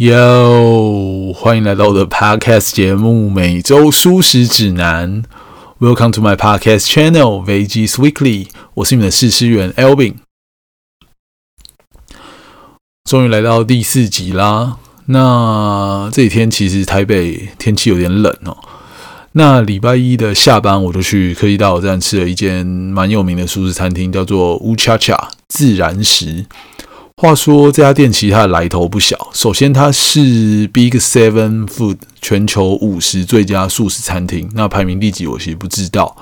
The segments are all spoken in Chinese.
Yo，，欢迎来到我的 podcast 节目《每周舒适指南》。Welcome to my podcast Channel，Vegies Weekly。我是你们的试吃员 Elvin。终于来到第四集啦。那这几天其实台北天气有点冷哦。那礼拜一的下班，我就去科技大道站吃了一间蛮有名的素食餐厅，叫做乌恰恰自然食。话说这家店其实它的来头不小。首先，它是 Big Seven Food 全球五十最佳素食餐厅，那排名第几我其实不知道。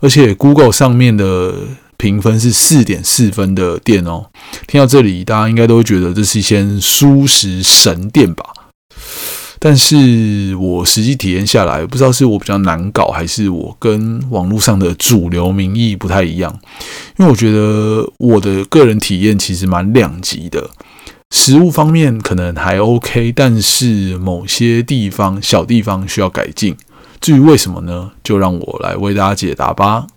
而且 Google 上面的评分是四点四分的店哦。听到这里，大家应该都会觉得这是一间素食神店吧？但是我实际体验下来，不知道是我比较难搞，还是我跟网络上的主流民意不太一样。因为我觉得我的个人体验其实蛮两极的，食物方面可能还 OK，但是某些地方小地方需要改进。至于为什么呢？就让我来为大家解答吧。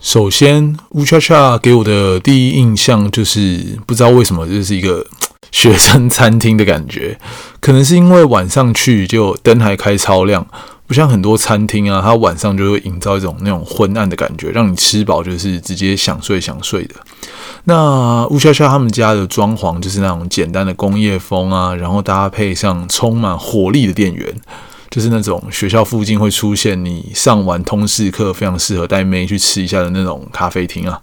首先，乌恰恰给我的第一印象就是不知道为什么，这是一个。学生餐厅的感觉，可能是因为晚上去就灯还开超亮，不像很多餐厅啊，它晚上就会营造一种那种昏暗的感觉，让你吃饱就是直接想睡想睡的。那乌悄悄他们家的装潢就是那种简单的工业风啊，然后搭配上充满活力的店员，就是那种学校附近会出现，你上完通识课非常适合带妹去吃一下的那种咖啡厅啊。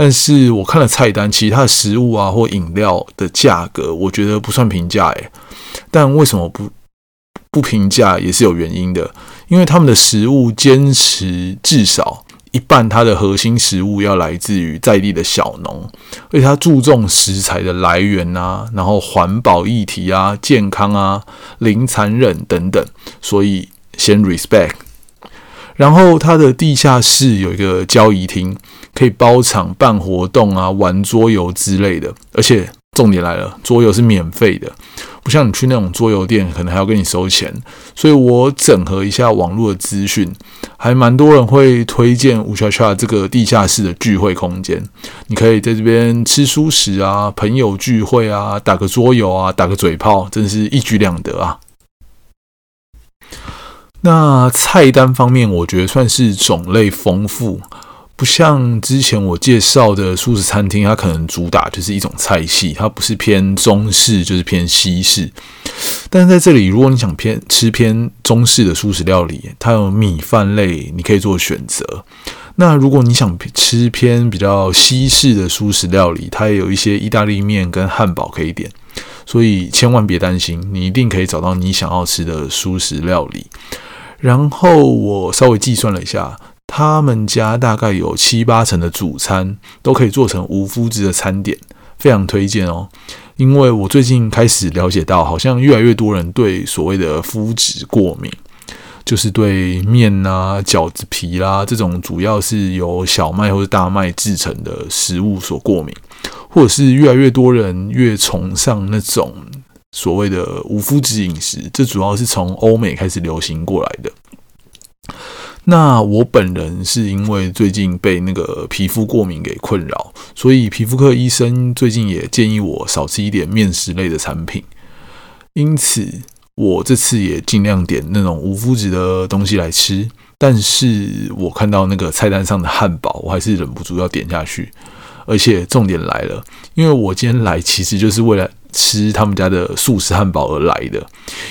但是我看了菜单，其他的食物啊或饮料的价格，我觉得不算平价诶。但为什么不不平价也是有原因的，因为他们的食物坚持至少一半，它的核心食物要来自于在地的小农，而且他注重食材的来源啊，然后环保议题啊、健康啊、零残忍等等，所以先 respect。然后它的地下室有一个交易厅。可以包场办活动啊，玩桌游之类的，而且重点来了，桌游是免费的，不像你去那种桌游店，可能还要跟你收钱。所以我整合一下网络的资讯，还蛮多人会推荐五恰恰这个地下室的聚会空间。你可以在这边吃熟食啊，朋友聚会啊，打个桌游啊，打个嘴炮，真是一举两得啊。那菜单方面，我觉得算是种类丰富。不像之前我介绍的素食餐厅，它可能主打就是一种菜系，它不是偏中式就是偏西式。但是在这里，如果你想偏吃偏中式的素食料理，它有米饭类，你可以做选择。那如果你想吃偏比较西式的素食料理，它也有一些意大利面跟汉堡可以点。所以千万别担心，你一定可以找到你想要吃的素食料理。然后我稍微计算了一下。他们家大概有七八成的主餐都可以做成无麸质的餐点，非常推荐哦。因为我最近开始了解到，好像越来越多人对所谓的麸质过敏，就是对面啊、饺子皮啦这种主要是由小麦或者大麦制成的食物所过敏，或者是越来越多人越崇尚那种所谓的无麸质饮食，这主要是从欧美开始流行过来的。那我本人是因为最近被那个皮肤过敏给困扰，所以皮肤科医生最近也建议我少吃一点面食类的产品。因此，我这次也尽量点那种无麸质的东西来吃。但是我看到那个菜单上的汉堡，我还是忍不住要点下去。而且重点来了，因为我今天来其实就是为了吃他们家的素食汉堡而来的，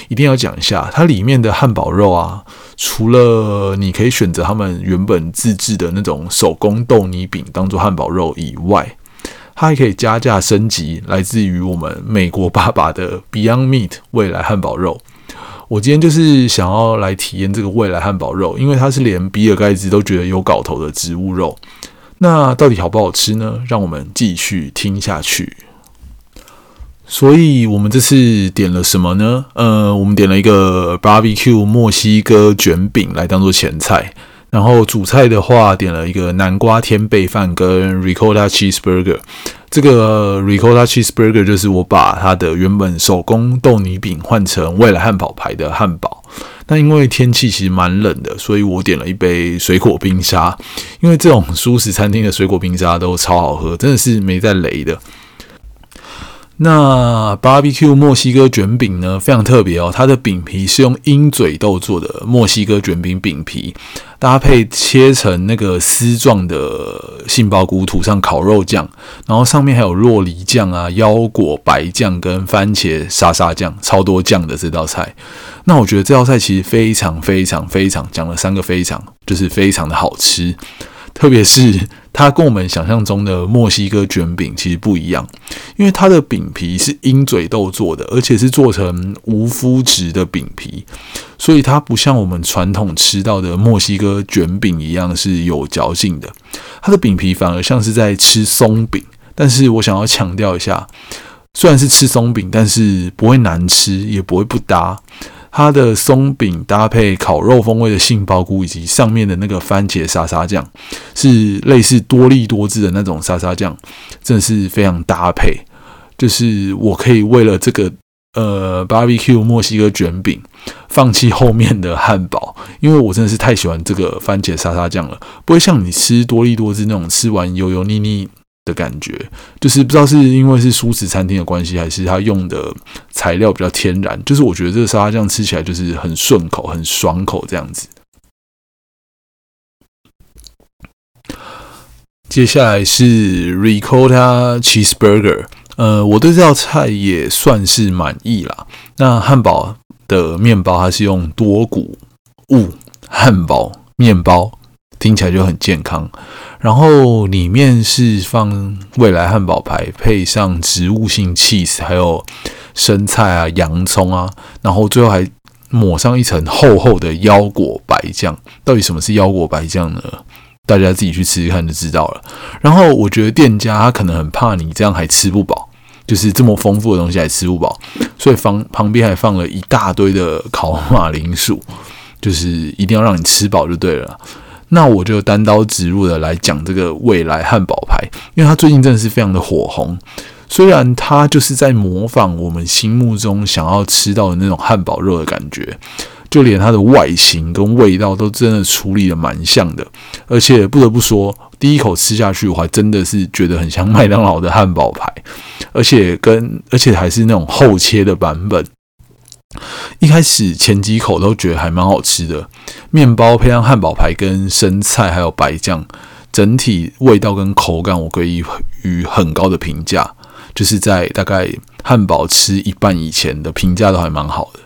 一定要讲一下它里面的汉堡肉啊。除了你可以选择他们原本自制的那种手工豆泥饼当做汉堡肉以外，它还可以加价升级，来自于我们美国爸爸的 Beyond Meat 未来汉堡肉。我今天就是想要来体验这个未来汉堡肉，因为它是连比尔盖茨都觉得有搞头的植物肉。那到底好不好吃呢？让我们继续听下去。所以我们这次点了什么呢？呃，我们点了一个 barbecue 墨西哥卷饼来当做前菜，然后主菜的话点了一个南瓜天贝饭跟 ricotta cheeseburger。这个 ricotta cheeseburger 就是我把它的原本手工豆泥饼换成未来汉堡牌的汉堡。那因为天气其实蛮冷的，所以我点了一杯水果冰沙。因为这种舒食餐厅的水果冰沙都超好喝，真的是没在雷的。那 barbecue 墨西哥卷饼呢，非常特别哦，它的饼皮是用鹰嘴豆做的墨西哥卷饼饼皮，搭配切成那个丝状的杏鲍菇，涂上烤肉酱，然后上面还有洛梨酱啊、腰果白酱跟番茄沙沙酱，超多酱的这道菜。那我觉得这道菜其实非常非常非常，讲了三个非常，就是非常的好吃。特别是它跟我们想象中的墨西哥卷饼其实不一样，因为它的饼皮是鹰嘴豆做的，而且是做成无麸质的饼皮，所以它不像我们传统吃到的墨西哥卷饼一样是有嚼劲的。它的饼皮反而像是在吃松饼，但是我想要强调一下，虽然是吃松饼，但是不会难吃，也不会不搭。它的松饼搭配烤肉风味的杏鲍菇，以及上面的那个番茄沙沙酱，是类似多利多汁的那种沙沙酱，真的是非常搭配。就是我可以为了这个呃 barbecue 墨西哥卷饼，放弃后面的汉堡，因为我真的是太喜欢这个番茄沙沙酱了，不会像你吃多利多汁那种吃完油油腻腻。的感觉，就是不知道是因为是舒适餐厅的关系，还是他用的材料比较天然。就是我觉得这个沙拉酱吃起来就是很顺口、很爽口这样子。接下来是 Ricotta Cheeseburger，呃，我对这道菜也算是满意啦。那汉堡的面包它是用多谷物汉堡面包。听起来就很健康，然后里面是放未来汉堡排，配上植物性 cheese，还有生菜啊、洋葱啊，然后最后还抹上一层厚厚的腰果白酱。到底什么是腰果白酱呢？大家自己去吃吃看就知道了。然后我觉得店家他可能很怕你这样还吃不饱，就是这么丰富的东西还吃不饱，所以旁旁边还放了一大堆的烤马铃薯，就是一定要让你吃饱就对了。那我就单刀直入的来讲这个未来汉堡排，因为它最近真的是非常的火红。虽然它就是在模仿我们心目中想要吃到的那种汉堡肉的感觉，就连它的外形跟味道都真的处理的蛮像的。而且不得不说，第一口吃下去，我还真的是觉得很像麦当劳的汉堡排，而且跟而且还是那种厚切的版本。一开始前几口都觉得还蛮好吃的，面包配上汉堡排跟生菜还有白酱，整体味道跟口感我可以予很高的评价，就是在大概汉堡吃一半以前的评价都还蛮好的。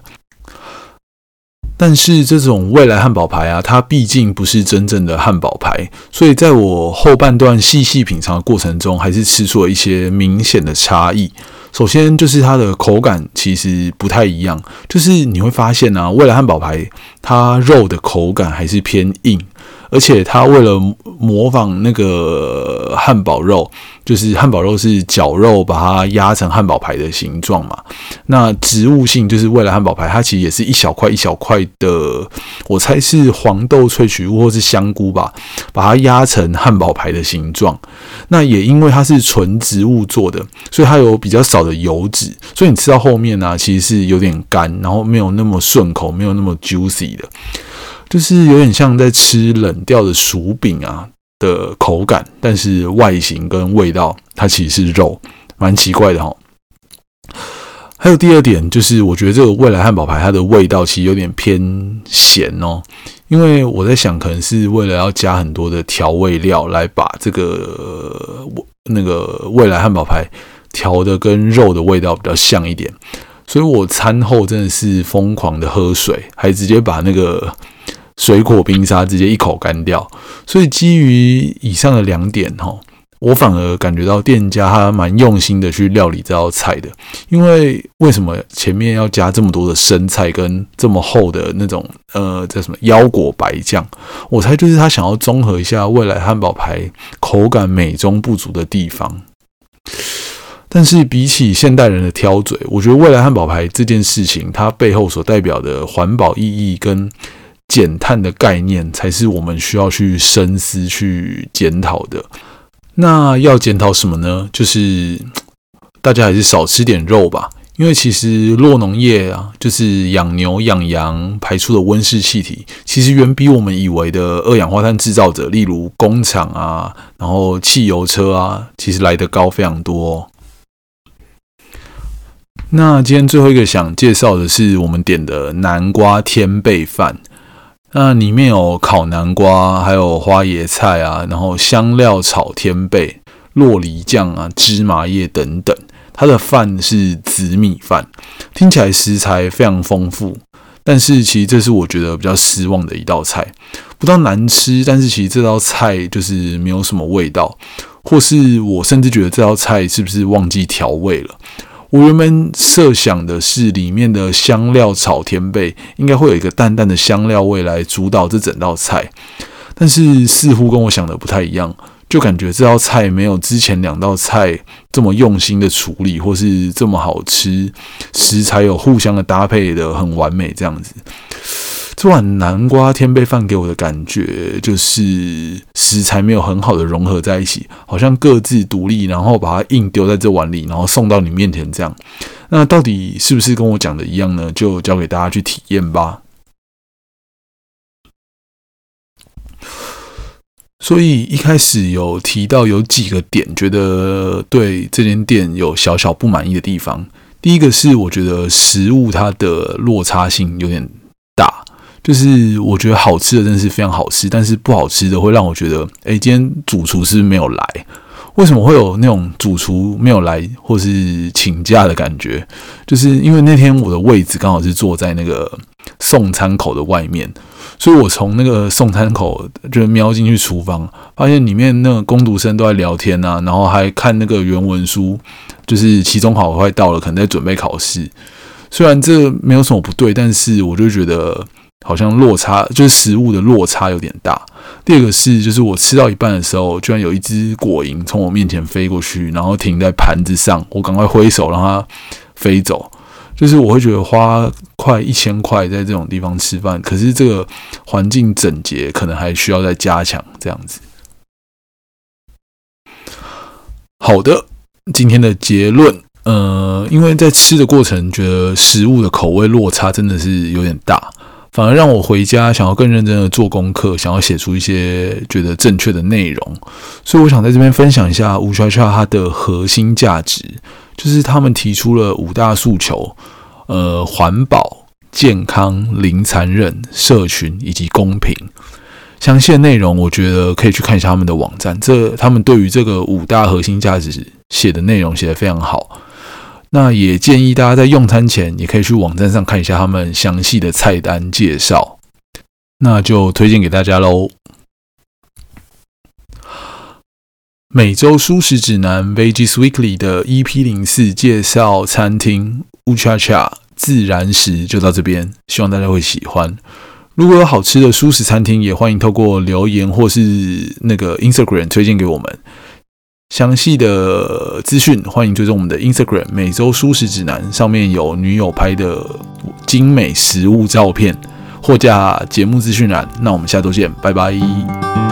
但是这种未来汉堡排啊，它毕竟不是真正的汉堡排，所以在我后半段细细品尝的过程中，还是吃出了一些明显的差异。首先就是它的口感其实不太一样，就是你会发现啊，未来汉堡排它肉的口感还是偏硬。而且它为了模仿那个汉堡肉，就是汉堡肉是绞肉把它压成汉堡排的形状嘛。那植物性就是为了汉堡排，它其实也是一小块一小块的，我猜是黄豆萃取物或是香菇吧，把它压成汉堡排的形状。那也因为它是纯植物做的，所以它有比较少的油脂，所以你吃到后面呢，其实是有点干，然后没有那么顺口，没有那么 juicy 的。就是有点像在吃冷掉的薯饼啊的口感，但是外形跟味道它其实是肉，蛮奇怪的哈。还有第二点就是，我觉得这个未来汉堡排它的味道其实有点偏咸哦，因为我在想，可能是为了要加很多的调味料来把这个那个未来汉堡排调的跟肉的味道比较像一点，所以我餐后真的是疯狂的喝水，还直接把那个。水果冰沙直接一口干掉，所以基于以上的两点哈，我反而感觉到店家他蛮用心的去料理这道菜的。因为为什么前面要加这么多的生菜跟这么厚的那种呃叫什么腰果白酱？我猜就是他想要综合一下未来汉堡排口感美中不足的地方。但是比起现代人的挑嘴，我觉得未来汉堡排这件事情，它背后所代表的环保意义跟。减碳的概念才是我们需要去深思、去检讨的。那要检讨什么呢？就是大家还是少吃点肉吧，因为其实落农业啊，就是养牛、养羊排出的温室气体，其实远比我们以为的二氧化碳制造者，例如工厂啊，然后汽油车啊，其实来得高非常多。那今天最后一个想介绍的是我们点的南瓜天贝饭。那里面有烤南瓜，还有花椰菜啊，然后香料炒天贝、洛梨酱啊、芝麻叶等等。它的饭是紫米饭，听起来食材非常丰富，但是其实这是我觉得比较失望的一道菜。不到难吃，但是其实这道菜就是没有什么味道，或是我甚至觉得这道菜是不是忘记调味了？我原本设想的是，里面的香料炒天贝应该会有一个淡淡的香料味来主导这整道菜，但是似乎跟我想的不太一样，就感觉这道菜没有之前两道菜这么用心的处理，或是这么好吃，食材有互相的搭配的很完美这样子。这碗南瓜天贝饭给我的感觉就是食材没有很好的融合在一起，好像各自独立，然后把它硬丢在这碗里，然后送到你面前这样。那到底是不是跟我讲的一样呢？就交给大家去体验吧。所以一开始有提到有几个点，觉得对这间店有小小不满意的地方。第一个是我觉得食物它的落差性有点大。就是我觉得好吃的真的是非常好吃，但是不好吃的会让我觉得，哎，今天主厨是没有来，为什么会有那种主厨没有来或是请假的感觉？就是因为那天我的位置刚好是坐在那个送餐口的外面，所以我从那个送餐口就瞄进去厨房，发现里面那个工读生都在聊天啊，然后还看那个原文书，就是期中考快到了，可能在准备考试。虽然这没有什么不对，但是我就觉得。好像落差就是食物的落差有点大。第二个是，就是我吃到一半的时候，居然有一只果蝇从我面前飞过去，然后停在盘子上，我赶快挥手让它飞走。就是我会觉得花快一千块在这种地方吃饭，可是这个环境整洁可能还需要再加强。这样子。好的，今天的结论，呃，因为在吃的过程，觉得食物的口味落差真的是有点大。反而让我回家想要更认真的做功课，想要写出一些觉得正确的内容，所以我想在这边分享一下五圈圈它的核心价值，就是他们提出了五大诉求，呃，环保、健康、零残忍、社群以及公平。详细的内容我觉得可以去看一下他们的网站，这他们对于这个五大核心价值写的内容写得非常好。那也建议大家在用餐前，也可以去网站上看一下他们详细的菜单介绍。那就推荐给大家喽。每周舒适指南 Veggies Weekly 的 EP 零四介绍餐厅 Uchacha 自然食就到这边，希望大家会喜欢。如果有好吃的舒适餐厅，也欢迎透过留言或是那个 Instagram 推荐给我们。详细的资讯，欢迎追踪我们的 Instagram 每周舒适指南，上面有女友拍的精美食物照片，货架节目资讯栏。那我们下周见，拜拜。